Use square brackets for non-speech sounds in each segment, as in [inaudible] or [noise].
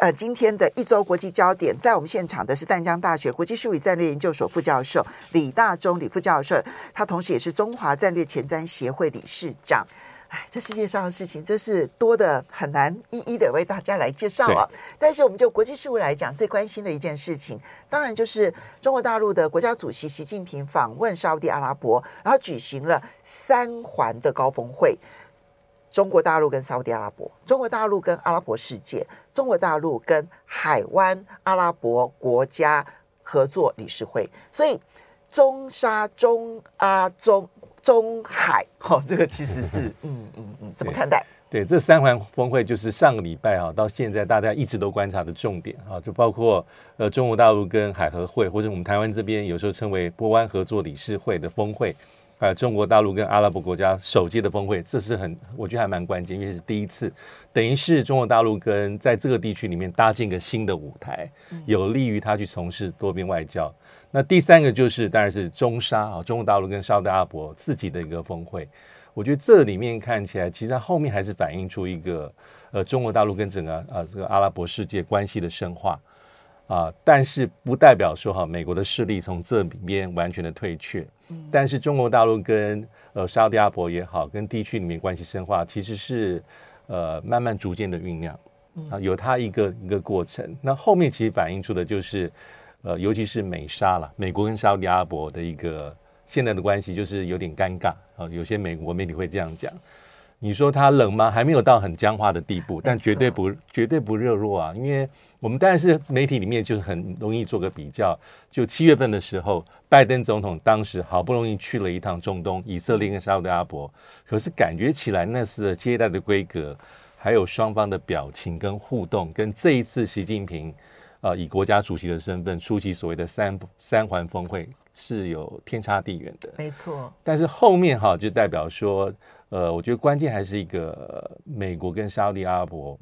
呃，今天的一周国际焦点，在我们现场的是淡江大学国际事务与战略研究所副教授李大中李副教授，他同时也是中华战略前瞻协会理事长。哎，这世界上的事情真是多的很难一一的为大家来介绍啊。但是我们就国际事务来讲，最关心的一件事情，当然就是中国大陆的国家主席习近平访问沙乌地阿拉伯，然后举行了三环的高峰会。中国大陆跟沙乌地阿拉伯，中国大陆跟阿拉伯世界，中国大陆跟海湾阿拉伯国家合作理事会，所以中沙中阿中中海，好、哦，这个其实是 [laughs] 嗯嗯嗯，怎么看待？对，对这三环峰会就是上个礼拜啊，到现在大家一直都观察的重点啊，就包括呃中国大陆跟海合会，或者我们台湾这边有时候称为波湾合作理事会的峰会。啊，中国大陆跟阿拉伯国家首届的峰会，这是很，我觉得还蛮关键，因为是第一次，等于是中国大陆跟在这个地区里面搭建一个新的舞台，有利于他去从事多边外交。那第三个就是，当然是中沙啊，中国大陆跟沙特阿拉伯自己的一个峰会。我觉得这里面看起来，其实它后面还是反映出一个，呃，中国大陆跟整个呃这个阿拉伯世界关系的深化。啊，但是不代表说哈，美国的势力从这里面完全的退却。嗯，但是中国大陆跟呃沙特阿拉伯也好，跟地区里面关系深化，其实是呃慢慢逐渐的酝酿啊，有它一个一个过程。那后面其实反映出的就是呃，尤其是美沙了，美国跟沙特阿拉伯的一个现在的关系就是有点尴尬啊。有些美国媒体会这样讲。你说它冷吗？还没有到很僵化的地步，但绝对不绝对不热络啊！因为我们当然是媒体里面就是很容易做个比较。就七月份的时候，拜登总统当时好不容易去了一趟中东，以色列跟沙特阿拉伯，可是感觉起来那次的接待的规格，还有双方的表情跟互动，跟这一次习近平啊、呃、以国家主席的身份出席所谓的三三环峰会是有天差地远的。没错，但是后面哈就代表说。呃，我觉得关键还是一个美国跟沙特阿拉伯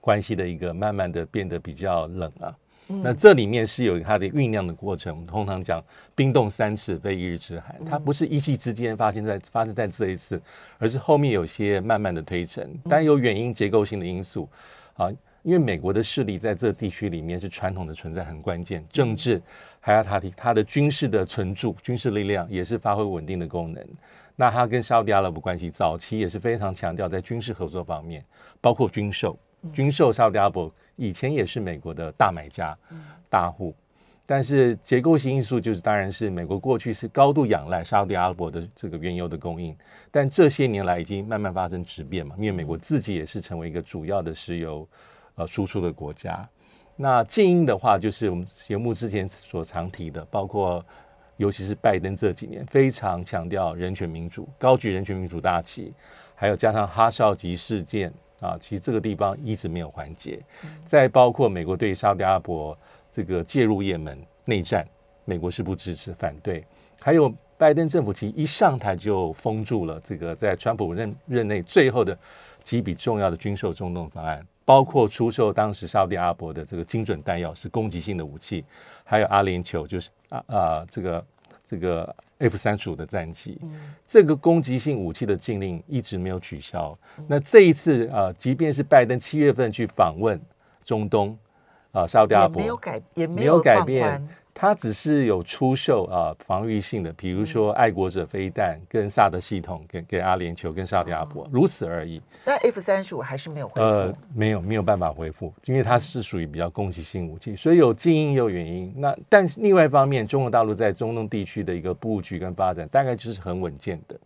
关系的一个慢慢的变得比较冷啊。嗯、那这里面是有它的酝酿的过程。我们通常讲冰冻三尺非一日之寒，它不是一夕之间发生在发生在这一次，而是后面有些慢慢的推陈，但有原因结构性的因素啊。因为美国的势力在这地区里面是传统的存在很关键，政治还有它的它的军事的存驻，军事力量也是发挥稳定的功能。那他跟沙特阿拉伯关系早期也是非常强调在军事合作方面，包括军售，军售沙特阿拉伯以前也是美国的大买家、大户，但是结构性因素就是，当然是美国过去是高度仰赖沙特阿拉伯的这个原油的供应，但这些年来已经慢慢发生质变嘛，因为美国自己也是成为一个主要的石油呃输出的国家。那近因的话，就是我们节目之前所常提的，包括。尤其是拜登这几年非常强调人权民主，高举人权民主大旗，还有加上哈少吉事件啊，其实这个地方一直没有缓解。再包括美国对沙特阿拉伯这个介入也门内战，美国是不支持反对。还有拜登政府其实一上台就封住了这个在川普任任内最后的几笔重要的军售中东方案。包括出售当时沙特阿拉伯的这个精准弹药，是攻击性的武器，还有阿联酋就是啊啊这个这个 F 三十五的战机，嗯、这个攻击性武器的禁令一直没有取消。嗯、那这一次啊，即便是拜登七月份去访问中东啊，沙特阿拉伯也没有改，也没有改变。它只是有出售啊防御性的，比如说爱国者飞弹跟萨德系统给给阿联酋跟沙特阿拉伯，如此而已。那 F 三十五还是没有恢复，呃，没有没有办法恢复，因为它是属于比较攻击性武器，所以有近因也有原因。那但另外一方面，中国大陆在中东地区的一个布局跟发展，大概就是很稳健的。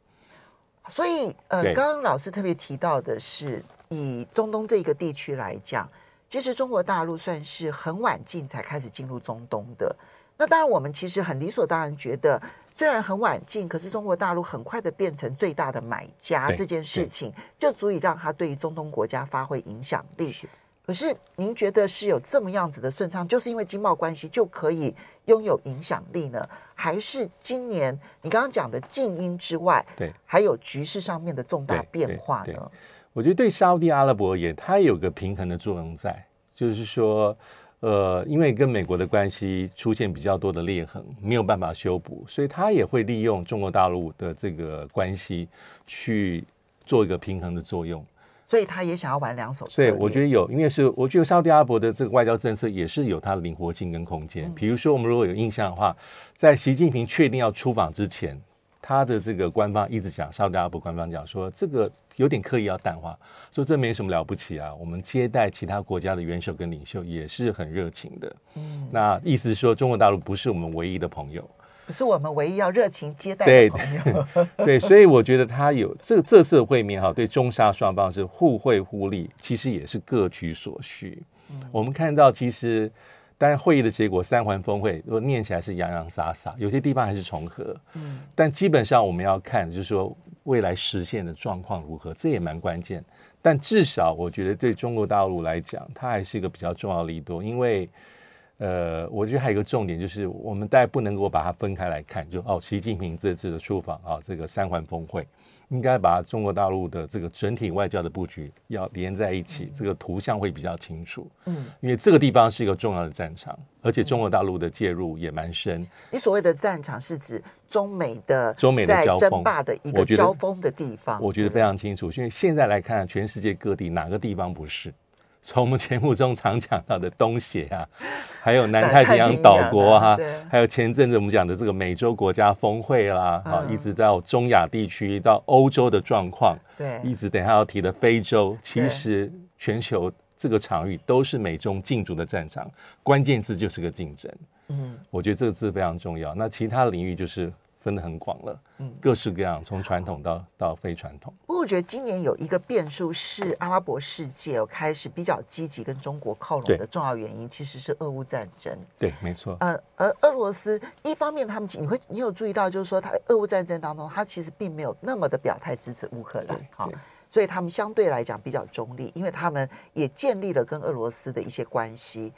所以呃，刚刚老师特别提到的是，以中东这一个地区来讲，其实中国大陆算是很晚近才开始进入中东的。那当然，我们其实很理所当然觉得，虽然很晚进，可是中国大陆很快的变成最大的买家，这件事情就足以让他对于中东国家发挥影响力。可是您觉得是有这么样子的顺畅，就是因为经贸关系就可以拥有影响力呢？还是今年你刚刚讲的静音之外，对，还有局势上面的重大变化呢？我觉得对沙乌地阿拉伯而言，它有个平衡的作用在，就是说，呃，因为跟美国的关系出现比较多的裂痕，没有办法修补，所以他也会利用中国大陆的这个关系去做一个平衡的作用。所以他也想要玩两手。对，我觉得有，因为是我觉得沙特阿拉伯的这个外交政策也是有它的灵活性跟空间。比如说，我们如果有印象的话，在习近平确定要出访之前，他的这个官方一直讲，沙特阿拉伯官方讲说，这个有点刻意要淡化，说这没什么了不起啊。我们接待其他国家的元首跟领袖也是很热情的。嗯，那意思是说，中国大陆不是我们唯一的朋友。不是我们唯一要热情接待的朋友，对，[laughs] 对，所以我觉得他有这这次的会面哈，对中沙双方是互惠互利，其实也是各取所需。嗯、我们看到，其实当然会议的结果三环峰会，如果念起来是洋洋洒洒，有些地方还是重合，嗯，但基本上我们要看，就是说未来实现的状况如何，这也蛮关键。但至少我觉得对中国大陆来讲，它还是一个比较重要的利多，因为。呃，我觉得还有一个重点就是，我们大家不能够把它分开来看，就哦，习近平这次的出访啊，这个三环峰会，应该把中国大陆的这个整体外交的布局要连在一起，这个图像会比较清楚。嗯，因为这个地方是一个重要的战场，而且中国大陆的介入也蛮深。你所谓的战场是指中美的中美的交锋争霸的一个交锋的地方，我觉得非常清楚。因为现在来看，全世界各地哪个地方不是？从我们节目中常讲到的东协啊，[laughs] 还有南太平洋岛国哈、啊，还有前阵子我们讲的这个美洲国家峰会啦，啊，一直到中亚地区到欧洲的状况，对，一直等下要提的非洲，其实全球这个场域都是美中竞逐的战场，关键字就是个竞争。嗯，我觉得这个字非常重要。那其他的领域就是。分得很广了，嗯，各式各样，从传统到到非传统。不过我觉得今年有一个变数是阿拉伯世界开始比较积极跟中国靠拢的重要原因，其实是俄乌战争。对，没错。呃，而俄罗斯一方面他们，你会你有注意到，就是说他俄乌战争当中，他其实并没有那么的表态支持乌克兰，好，所以他们相对来讲比较中立，因为他们也建立了跟俄罗斯的一些关系。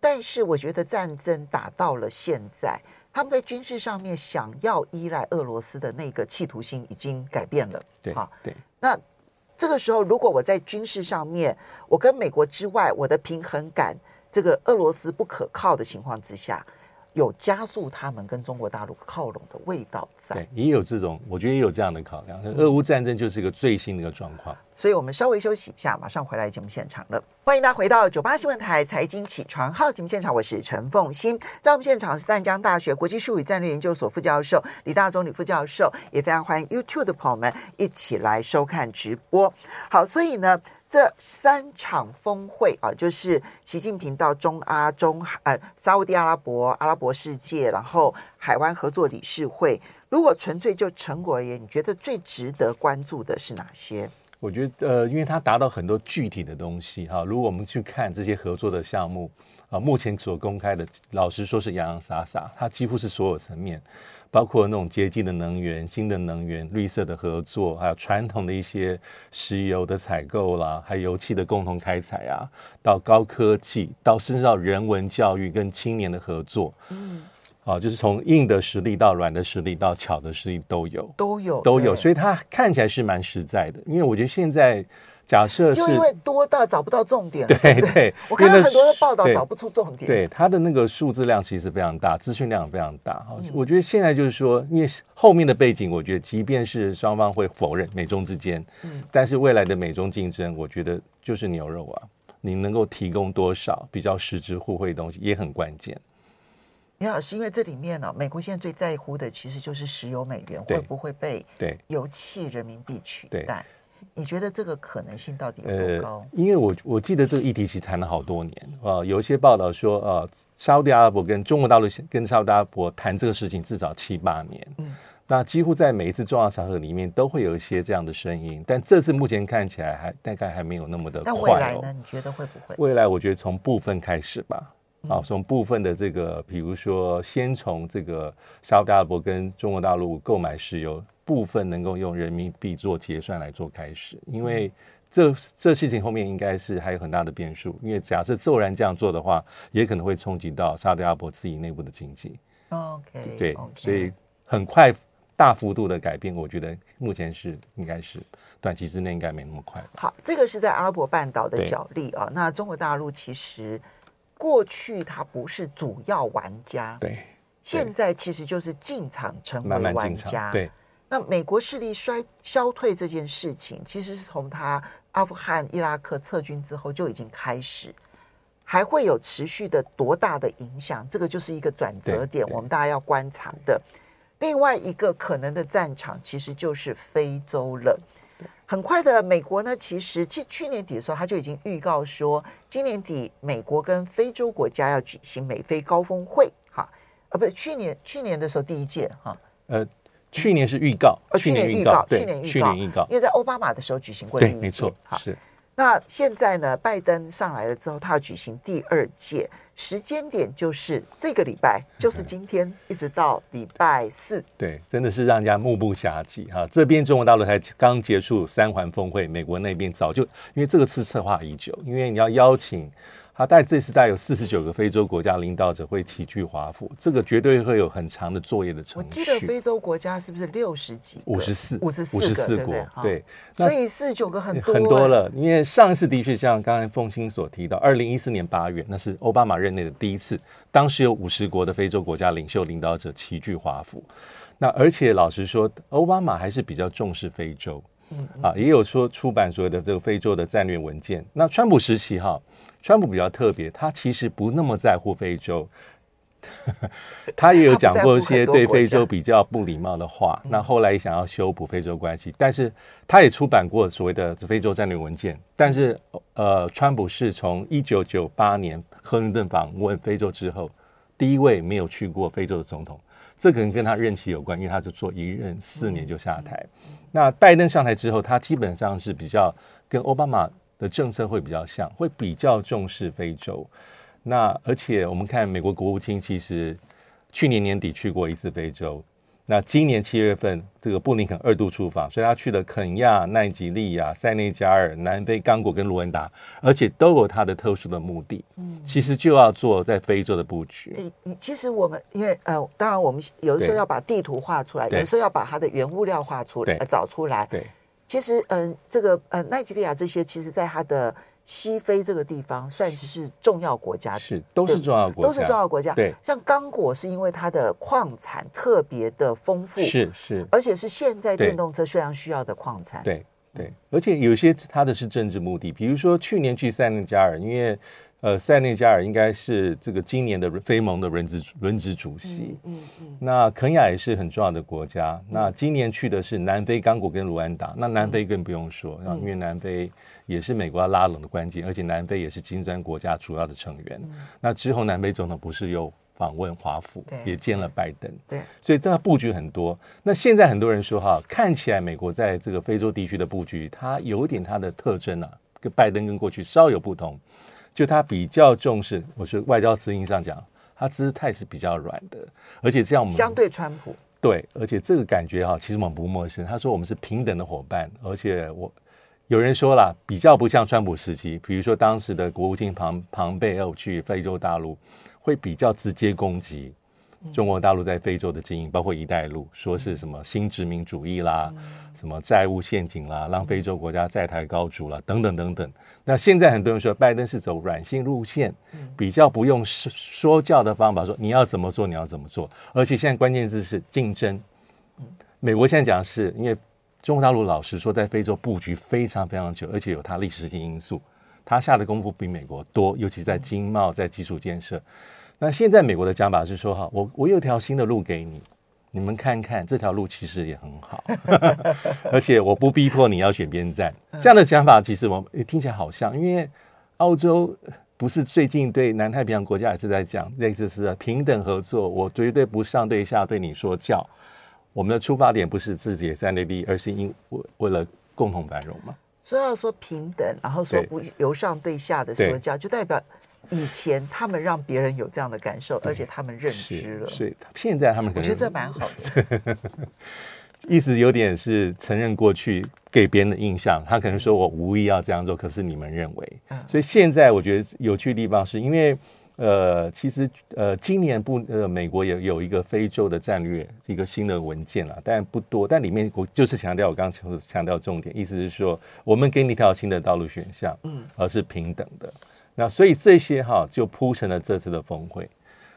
但是我觉得战争打到了现在。他们在军事上面想要依赖俄罗斯的那个企图心已经改变了，对，啊，对。那这个时候，如果我在军事上面，我跟美国之外，我的平衡感，这个俄罗斯不可靠的情况之下。有加速他们跟中国大陆靠拢的味道在，对，也有这种，我觉得也有这样的考量。俄乌战争就是一个最新的一个状况，所以我们稍微休息一下，马上回来节目现场了。欢迎大家回到九八新闻台财经起床号节目现场，我是陈凤欣，在我们现场是淡江大学国际术语战略研究所副教授李大宗李副教授，也非常欢迎 YouTube 的朋友们一起来收看直播。好，所以呢。这三场峰会啊，就是习近平到中阿中呃沙乌地阿拉伯、阿拉伯世界，然后海湾合作理事会。如果纯粹就成果而言，你觉得最值得关注的是哪些？我觉得呃，因为它达到很多具体的东西哈。如果我们去看这些合作的项目啊，目前所公开的，老实说是洋洋洒洒，它几乎是所有层面。包括那种洁净的能源、新的能源、绿色的合作，还有传统的一些石油的采购啦，还有油气的共同开采啊，到高科技，到甚至到人文教育跟青年的合作，嗯，啊，就是从硬的实力到软的实力到巧的实力都有，都有，都有，所以它看起来是蛮实在的，因为我觉得现在。假设是就因为多到找不到重点，对对，我看到很多的报道找不出重点。对，它的那个数字量其实非常大，资讯量非常大。好，我觉得现在就是说，因为后面的背景，我觉得即便是双方会否认美中之间，嗯，但是未来的美中竞争，我觉得就是牛肉啊，你能够提供多少比较实质互惠的东西也很关键。李老师，因为这里面呢，美国现在最在乎的其实就是石油美元会不会被对油气人民币取代。你觉得这个可能性到底有多高？呃、因为我我记得这个议题其实谈了好多年啊、呃，有一些报道说，呃，沙乌地阿拉伯跟中国大陆跟沙乌地阿拉伯谈这个事情至少七八年，嗯，那几乎在每一次重要场合里面都会有一些这样的声音，但这次目前看起来还大概还没有那么的快、哦。那未来呢？你觉得会不会？未来我觉得从部分开始吧，啊，从部分的这个，比如说先从这个沙特阿拉伯跟中国大陆购买石油，部分能够用人民币做结算来做开始，因为这这事情后面应该是还有很大的变数，因为假设骤然这样做的话，也可能会冲击到沙特阿拉伯自己内部的经济。OK，对.所以很快大幅度的改变，我觉得目前是应该是短期之内应该没那么快。好，这个是在阿拉伯半岛的角力啊，那中国大陆其实。过去它不是主要玩家，对，现在其实就是进场成为玩家，慢慢对。那美国势力衰消退这件事情，其实是从他阿富汗、伊拉克撤军之后就已经开始，还会有持续的多大的影响？这个就是一个转折点，我们大家要观察的。另外一个可能的战场，其实就是非洲了。很快的，美国呢，其实去去年底的时候，他就已经预告说，今年底美国跟非洲国家要举行美非高峰会，哈，啊，不是去年去年的时候第一届，哈，呃，去年是预告，呃，去年预告，去年预告，预告，因为在奥巴马的时候举行过第一届，没错，是。那现在呢？拜登上来了之后，他要举行第二届，时间点就是这个礼拜，就是今天，一直到礼拜四。对，真的是让人家目不暇接哈。这边中国大陆才刚结束三环峰会，美国那边早就因为这个次策划已久，因为你要邀请。他带这次带有四十九个非洲国家领导者会齐聚华府，这个绝对会有很长的作业的程序。我记得非洲国家是不是六十几？五十四，五十四，五十四国。对，所以四十九个很多很多了。因为上一次的确像刚才凤青所提到，二零一四年八月，那是奥巴马任内的第一次，当时有五十国的非洲国家领袖领导者齐聚华府。那而且老实说，奥巴马还是比较重视非洲，嗯，嗯啊，也有说出版所谓的这个非洲的战略文件。那川普时期哈。川普比较特别，他其实不那么在乎非洲，[laughs] 他也有讲过一些对非洲比较不礼貌的话。那后来也想要修补非洲关系，但是他也出版过所谓的非洲战略文件。但是，呃，川普是从一九九八年克林顿访问非洲之后，第一位没有去过非洲的总统。这可能跟他任期有关，因为他就做一任四年就下台。那拜登上台之后，他基本上是比较跟奥巴马。的政策会比较像，会比较重视非洲。那而且我们看美国国务卿其实去年年底去过一次非洲。那今年七月份这个布林肯二度出访，所以他去了肯亚、奈及利亚、塞内加尔、南非、刚果跟卢恩达，而且都有他的特殊的目的。嗯，其实就要做在非洲的布局。你你其实我们因为呃，当然我们有的时候要把地图画出来，有的时候要把它的原物料画出来，找出来。对。其实，嗯，这个，呃，奈及利亚这些，其实，在它的西非这个地方，算是重要国家，是都是重要国家，都是重要国家。对，像刚果是因为它的矿产特别的丰富，是是，而且是现在电动车非常需要的矿产。对对，而且有些它的是政治目的，比如说去年去塞内加尔，因为。呃，塞内加尔应该是这个今年的非盟的轮值轮值主席。嗯嗯，嗯。那肯亚也是很重要的国家。嗯、那今年去的是南非、刚果跟卢安达。那南非更不用说，嗯、因为南非也是美国要拉拢的关键，而且南非也是金砖国家主要的成员。嗯、那之后，南非总统不是又访问华府，也见了拜登。对。所以这个布局很多。那现在很多人说哈，看起来美国在这个非洲地区的布局，它有点它的特征啊，跟拜登跟过去稍有不同。就他比较重视，我是外交词音上讲，他姿态是比较软的，而且这样我们相对川普对，而且这个感觉哈，其实我们不陌生。他说我们是平等的伙伴，而且我有人说了，比较不像川普时期，比如说当时的国务卿庞庞贝奥去非洲大陆，会比较直接攻击。中国大陆在非洲的经营，包括“一带一路”，说是什么新殖民主义啦，什么债务陷阱啦，让非洲国家债台高筑啦，等等等等。那现在很多人说，拜登是走软性路线，比较不用说说教的方法，说你要怎么做，你要怎么做。而且现在关键字是竞争。美国现在讲的是，因为中国大陆老实说，在非洲布局非常非常久，而且有它历史性因素，它下的功夫比美国多，尤其在经贸、在基础建设。那现在美国的讲法是说哈，我我有条新的路给你，你们看看这条路其实也很好，[laughs] 而且我不逼迫你要选边站。这样的讲法其实我们听起来好像，因为澳洲不是最近对南太平洋国家也是在讲类似是平等合作，我绝对不上对下对你说教。我们的出发点不是自己的三内利，而是因为为了共同繁荣嘛。所以要说平等，然后说不由上对下的说教，就代表。以前他们让别人有这样的感受，而且他们认知了，所以现在他们可能我觉得这蛮好的。[laughs] 意思有点是承认过去给别人的印象，他可能说我无意要这样做，可是你们认为，所以现在我觉得有趣的地方是因为。呃，其实呃，今年不呃，美国也有一个非洲的战略，一个新的文件了，但不多。但里面我就是强调，我刚刚强强调重点，意思是说，我们给你一条新的道路选项，嗯，而是平等的。那所以这些哈就铺成了这次的峰会。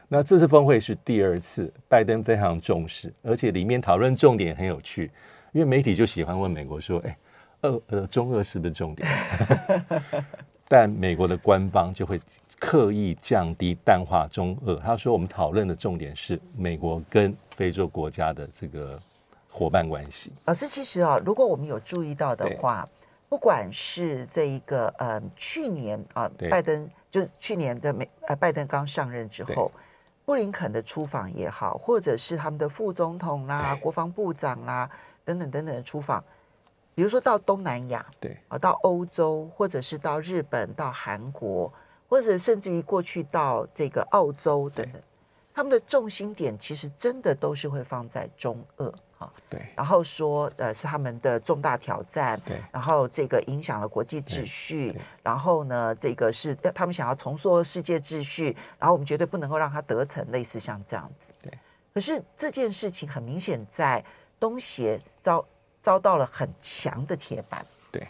那这次峰会是第二次，拜登非常重视，而且里面讨论重点很有趣，因为媒体就喜欢问美国说，哎，俄呃中俄是不是重点？[laughs] 但美国的官方就会。刻意降低淡化中俄，他说我们讨论的重点是美国跟非洲国家的这个伙伴关系。老师，其实啊，如果我们有注意到的话，不管是这一个呃去年啊，拜登就是去年的美呃拜登刚上任之后，布林肯的出访也好，或者是他们的副总统啦、国防部长啦等等等等的出访，比如说到东南亚，对。啊，到欧洲，或者是到日本、到韩国。或者甚至于过去到这个澳洲等等，他们的重心点其实真的都是会放在中俄哈，对，然后说呃是他们的重大挑战，对，然后这个影响了国际秩序，然后呢这个是他们想要重塑世界秩序，然后我们绝对不能够让他得逞，类似像这样子，对。可是这件事情很明显在东协遭遭到了很强的铁板。对。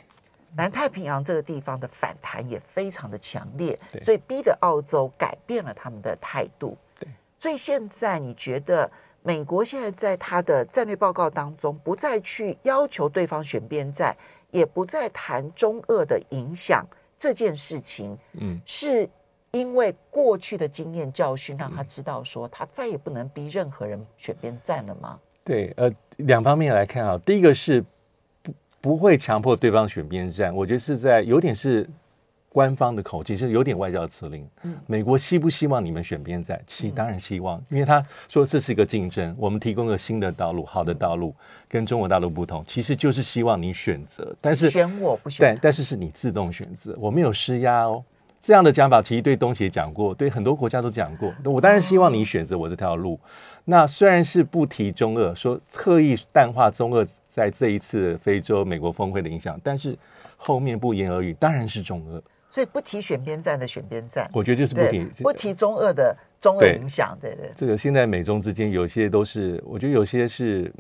南太平洋这个地方的反弹也非常的强烈，所以逼得澳洲改变了他们的态度。对，所以现在你觉得美国现在在他的战略报告当中，不再去要求对方选边站，也不再谈中俄的影响这件事情，嗯，是因为过去的经验教训让他知道说，他再也不能逼任何人选边站了吗？对，呃，两方面来看啊，第一个是。不会强迫对方选边站，我觉得是在有点是官方的口气，是有点外交辞令。嗯，美国希不希望你们选边站？其当然希望，因为他说这是一个竞争，我们提供个新的道路，好的道路跟中国大陆不同，其实就是希望你选择。但是选我不选，但但是是你自动选择，我没有施压哦。这样的讲法其实对东协讲过，对很多国家都讲过。我当然希望你选择我这条路。那虽然是不提中俄，说刻意淡化中俄。在这一次非洲美国峰会的影响，但是后面不言而喻，当然是中俄。所以不提选边站的选边站，我觉得就是不提不提中俄的中俄影响。对对，对，这个现在美中之间有些都是，我觉得有些是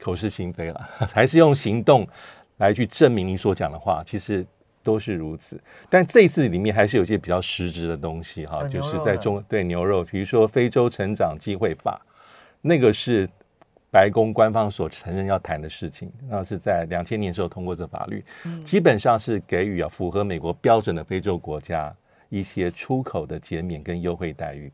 口是心非了，[laughs] 还是用行动来去证明你所讲的话，其实都是如此。但这一次里面还是有些比较实质的东西哈，就是在中对牛肉，比如说非洲成长机会法，那个是。白宫官方所承认要谈的事情，那是在两千年时候通过这法律，基本上是给予啊符合美国标准的非洲国家一些出口的减免跟优惠待遇。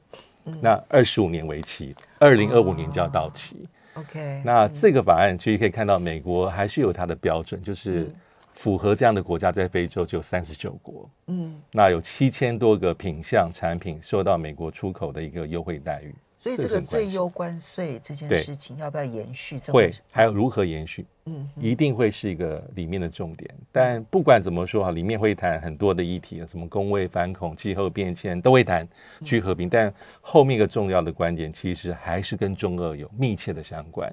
那二十五年为期，二零二五年就要到期。OK，那这个法案其实可以看到，美国还是有它的标准，就是符合这样的国家在非洲就三十九国。嗯，那有七千多个品项产品受到美国出口的一个优惠待遇。所以这个最优关税这件事情要不要延续？会，还有如何延续？嗯，一定会是一个里面的重点。但不管怎么说哈，里面会谈很多的议题，什么工位反恐、气候变迁都会谈去和平。但后面一个重要的观点，其实还是跟中俄有密切的相关。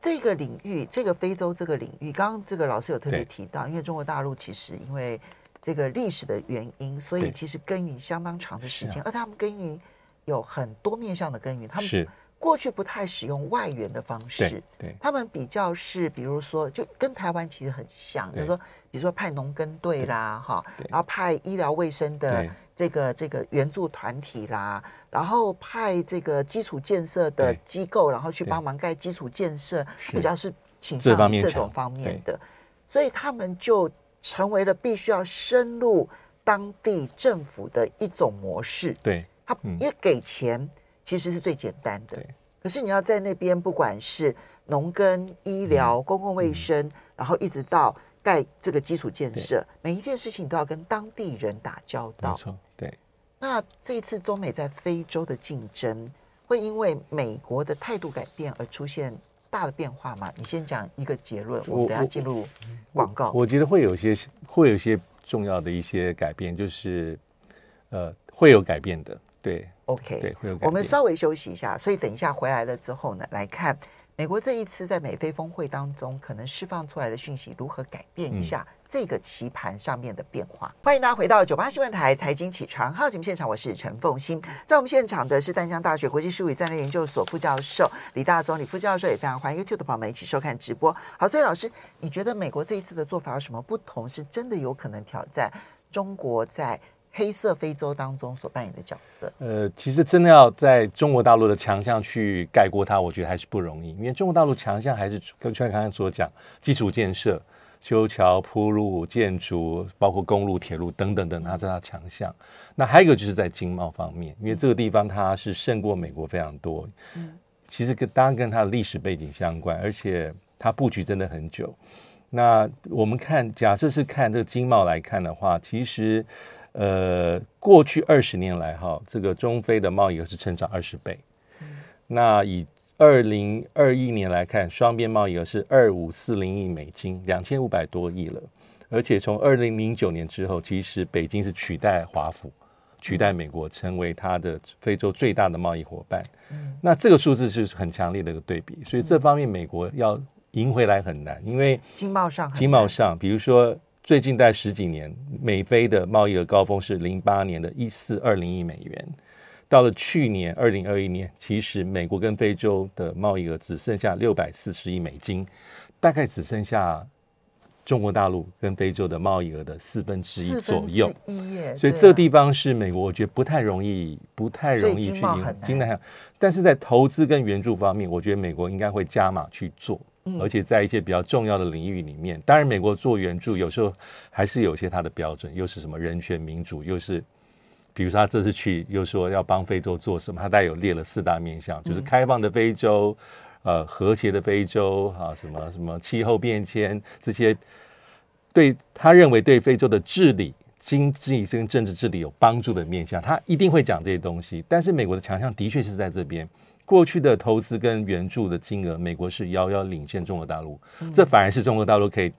这个领域，这个非洲这个领域，刚刚这个老师有特别提到，因为中国大陆其实因为这个历史的原因，所以其实耕耘相当长的时间，而他们耕耘。有很多面向的耕耘，他们过去不太使用外援的方式，对，对。他们比较是，比如说，就跟台湾其实很像，就是说，比如说派农耕队啦，哈，然后派医疗卫生的这个这个援助团体啦，然后派这个基础建设的机构，然后去帮忙盖基础建设，比较是倾向于这种方面的，所以他们就成为了必须要深入当地政府的一种模式，对。他因为给钱其实是最简单的，可是你要在那边，不管是农耕、医疗、公共卫生，然后一直到盖这个基础建设，每一件事情都要跟当地人打交道。没错，对。那这一次中美在非洲的竞争，会因为美国的态度改变而出现大的变化吗？你先讲一个结论，我们等下进入广告。我觉得会有些会有一些重要的一些改变，就是呃。会有改变的。对，OK，对，会有。我们稍微休息一下，所以等一下回来了之后呢，来看。美国这一次在美菲峰会当中，可能释放出来的讯息如何改变一下这个棋盘上面的变化？嗯、欢迎大家回到九八新闻台财经起床号节目现场，我是陈凤欣。在我们现场的是淡江大学国际事务与战略研究所副教授李大中李副教授，也非常欢迎 YouTube 的朋友们一起收看直播。好，所以老师，你觉得美国这一次的做法有什么不同？是真的有可能挑战中国在？黑色非洲当中所扮演的角色，呃，其实真的要在中国大陆的强项去盖过它，我觉得还是不容易。因为中国大陆强项还是跟刚才所讲，基础建设、修桥铺路、建筑，包括公路、铁路等等等，它是它强项。那还有一个就是在经贸方面，因为这个地方它是胜过美国非常多。嗯，其实跟当然跟它的历史背景相关，而且它布局真的很久。那我们看，假设是看这个经贸来看的话，其实。呃，过去二十年来，哈，这个中非的贸易额是成长二十倍。嗯、那以二零二一年来看，双边贸易额是二五四零亿美金，两千五百多亿了。而且从二零零九年之后，其实北京是取代华府、取代美国，成为它的非洲最大的贸易伙伴。嗯、那这个数字是很强烈的一个对比，所以这方面美国要赢回来很难，因为经贸上，经贸上，比如说。最近在十几年，美菲的贸易额高峰是零八年的一四二零亿美元，到了去年二零二一年，其实美国跟非洲的贸易额只剩下六百四十亿美金，大概只剩下中国大陆跟非洲的贸易额的四分之一左右。所以这个地方是美国，我觉得不太容易，不太容易去赢。但是在投资跟援助方面，我觉得美国应该会加码去做。而且在一些比较重要的领域里面，当然美国做援助有时候还是有些它的标准，又是什么人权民主，又是比如说他这次去又说要帮非洲做什么，他大概有列了四大面向，就是开放的非洲，呃，和谐的非洲，啊，什么什么气候变迁这些，对他认为对非洲的治理、经济跟政治治理有帮助的面向，他一定会讲这些东西。但是美国的强项的确是在这边。过去的投资跟援助的金额，美国是遥遥领先中国大陆，这反而是中国大陆可以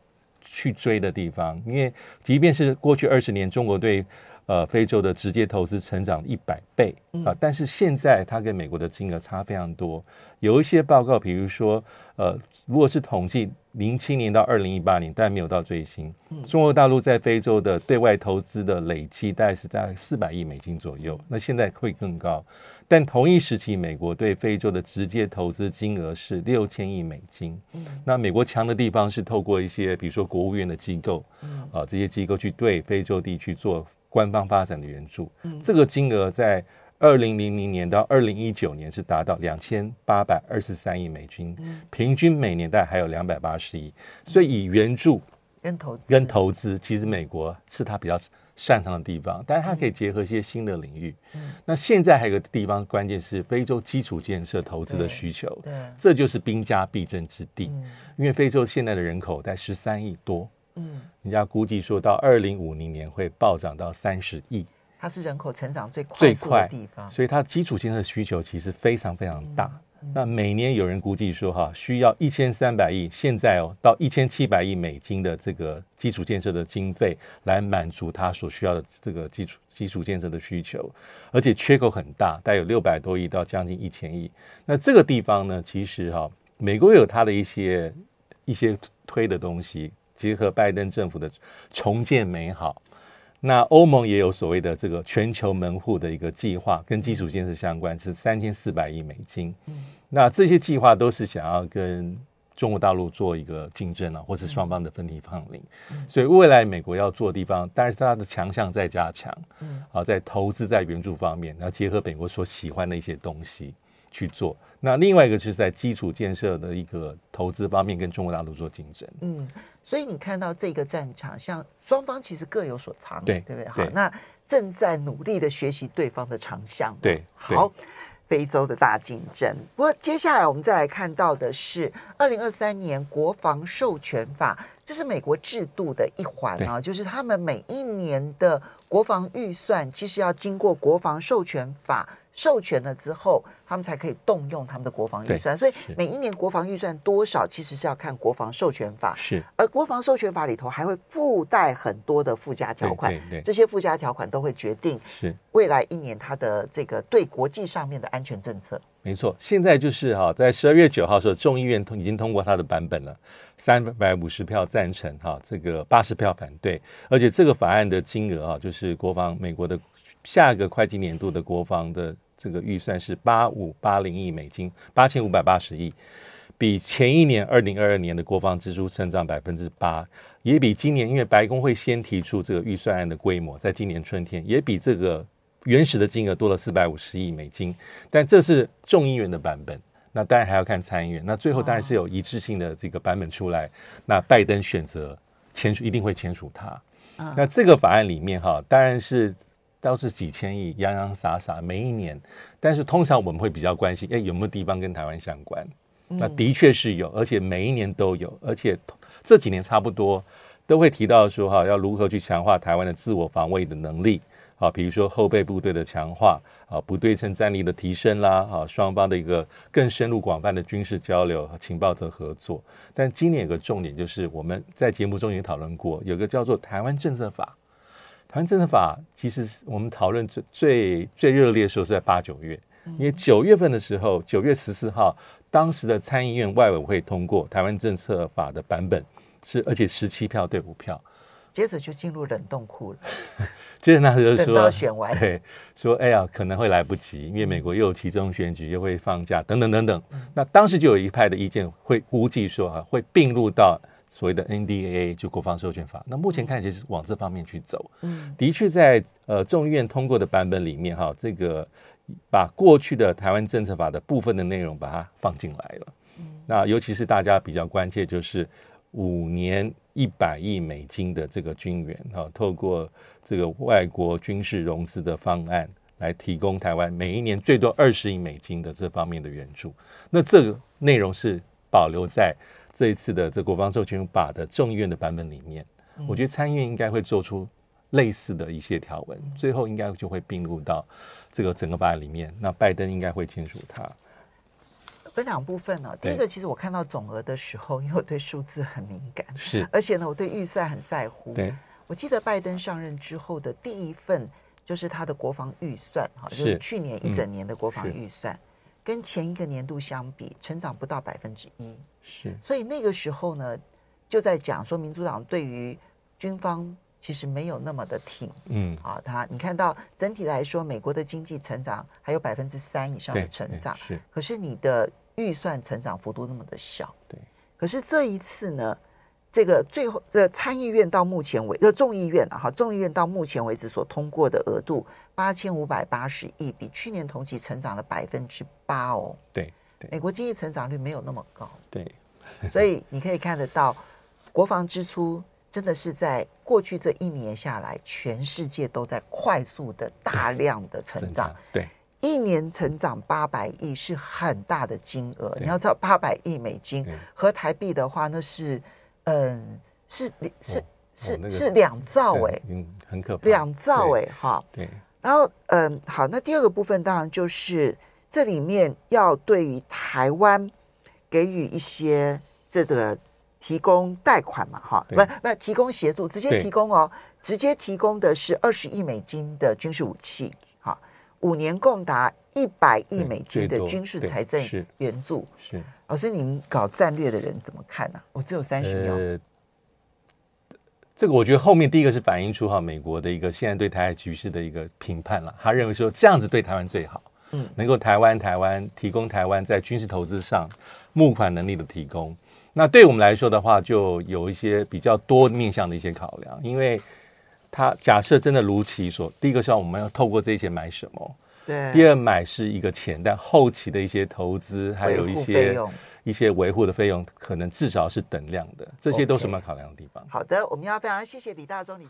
去追的地方。因为即便是过去二十年，中国对呃非洲的直接投资成长一百倍啊，但是现在它跟美国的金额差非常多。有一些报告，比如说呃，如果是统计零七年到二零一八年，但没有到最新，中国大陆在非洲的对外投资的累计大概是在四百亿美金左右，那现在会更高。但同一时期，美国对非洲的直接投资金额是六千亿美金。嗯，那美国强的地方是透过一些，比如说国务院的机构，嗯，啊，这些机构去对非洲地区做官方发展的援助。嗯，这个金额在二零零零年到二零一九年是达到两千八百二十三亿美金，平均每年大概还有两百八十亿。所以以援助跟投资跟投资，其实美国是它比较。擅长的地方，但是它可以结合一些新的领域。嗯，那现在还有一个地方，关键是非洲基础建设投资的需求。对，这就是兵家必争之地。嗯，因为非洲现在的人口在十三亿多。嗯，人家估计说到二零五零年会暴涨到三十亿。它是人口成长最快速的地方，所以它基础建设需求其实非常非常大。嗯那每年有人估计说，哈，需要一千三百亿，现在哦，到一千七百亿美金的这个基础建设的经费，来满足它所需要的这个基础基础建设的需求，而且缺口很大，大概有六百多亿到将近一千亿。那这个地方呢，其实哈，美国有它的一些一些推的东西，结合拜登政府的重建美好。那欧盟也有所谓的这个全球门户的一个计划，跟基础建设相关，是三千四百亿美金。嗯，那这些计划都是想要跟中国大陆做一个竞争啊，或是双方的分庭抗礼。嗯，所以未来美国要做的地方，当然是它的强项在加强。嗯，啊，在投资在援助方面，然后结合美国所喜欢的一些东西去做。那另外一个就是在基础建设的一个投资方面，跟中国大陆做竞争。嗯。所以你看到这个战场，像双方其实各有所长，对对不对？好，那正在努力的学习对方的长项。对，好，非洲的大竞争。不过接下来我们再来看到的是二零二三年国防授权法，这是美国制度的一环啊，就是他们每一年的国防预算其实要经过国防授权法授权了之后，他们才可以动用他们的国防预算。所以每一年国防预算多少，其实是要看国防授权法。是，而国防授权法里头还会附带很多的附加条款，这些附加条款都会决定是未来一年它的这个对国际上面的安全政策。没错，现在就是哈，在十二月九号的时候，众议院通已经通过它的版本了，三百五十票赞成哈，这个八十票反对，而且这个法案的金额啊，就是国防美国的下一个会计年度的国防的这个预算是八五八零亿美金，八千五百八十亿，比前一年二零二二年的国防支出增长百分之八，也比今年因为白宫会先提出这个预算案的规模，在今年春天也比这个。原始的金额多了四百五十亿美金，但这是众议院的版本，那当然还要看参议院。那最后当然是有一致性的这个版本出来，那拜登选择签署，一定会签署它。那这个法案里面哈，当然是都是几千亿，洋洋洒洒每一年。但是通常我们会比较关心，哎，有没有地方跟台湾相关？那的确是有，而且每一年都有，而且这几年差不多都会提到说哈，要如何去强化台湾的自我防卫的能力。啊，比如说后备部队的强化，啊，不对称战力的提升啦，啊，双方的一个更深入广泛的军事交流和情报的合作。但今年有个重点，就是我们在节目中也讨论过，有个叫做《台湾政策法》。台湾政策法其实我们讨论最最最热烈的时候是在八九月，因为九月份的时候，九月十四号，当时的参议院外委会通过《台湾政策法》的版本，是而且十七票对五票。接着就进入冷冻库了。接着那时候说，等到选完，对，说哎呀，可能会来不及，因为美国又有期中选举，又会放假，等等等等。嗯、那当时就有一派的意见会估计说啊，会并入到所谓的 NDAA，就国防授权法。那目前看起来是往这方面去走。嗯，的确在呃众议院通过的版本里面哈，这个把过去的台湾政策法的部分的内容把它放进来了。嗯，那尤其是大家比较关切就是。五年一百亿美金的这个军援，哈，透过这个外国军事融资的方案来提供台湾每一年最多二十亿美金的这方面的援助。那这个内容是保留在这一次的这国防授权法的众议院的版本里面。我觉得参议院应该会做出类似的一些条文，最后应该就会并入到这个整个法案里面。那拜登应该会签署它。分两部分呢、哦。第一个，其实我看到总额的时候，因为我对数字很敏感，是，而且呢，我对预算很在乎。对，我记得拜登上任之后的第一份就是他的国防预算，哈，就是去年一整年的国防预算，嗯、跟前一个年度相比，成长不到百分之一。是，所以那个时候呢，就在讲说，民主党对于军方其实没有那么的挺。嗯，啊，他你看到整体来说，美国的经济成长还有百分之三以上的成长，是，可是你的。预算成长幅度那么的小，对。可是这一次呢，这个最后的参议院到目前为止，众议院啊，哈，众议院到目前为止所通过的额度八千五百八十亿，比去年同期成长了百分之八哦。对对，美国经济成长率没有那么高，对。[laughs] 所以你可以看得到，国防支出真的是在过去这一年下来，全世界都在快速的大量的成长，对。一年成长八百亿是很大的金额，你要知道八百亿美金和台币的话，那是嗯是是是是两兆哎，嗯，很可怕，两兆哎哈。对，然后嗯好，那第二个部分当然就是这里面要对于台湾给予一些这个提供贷款嘛哈，不不提供协助，直接提供哦，直接提供的是二十亿美金的军事武器。哈五年共达一百亿美金的军事财政援助。是老师，你们搞战略的人怎么看呢、啊？我只有三十秒。呃，这个我觉得后面第一个是反映出哈美国的一个现在对台海局势的一个评判了。他认为说这样子对台湾最好，嗯，能够台湾台湾提供台湾在军事投资上募款能力的提供。那对我们来说的话，就有一些比较多面向的一些考量，因为。他假设真的如其所，第一个是我们要透过这些买什么？对。第二买是一个钱，但后期的一些投资，还有一些一些维护的费用，可能至少是等量的，这些都是我们考量的地方。好的，我们要非常谢谢李大中李。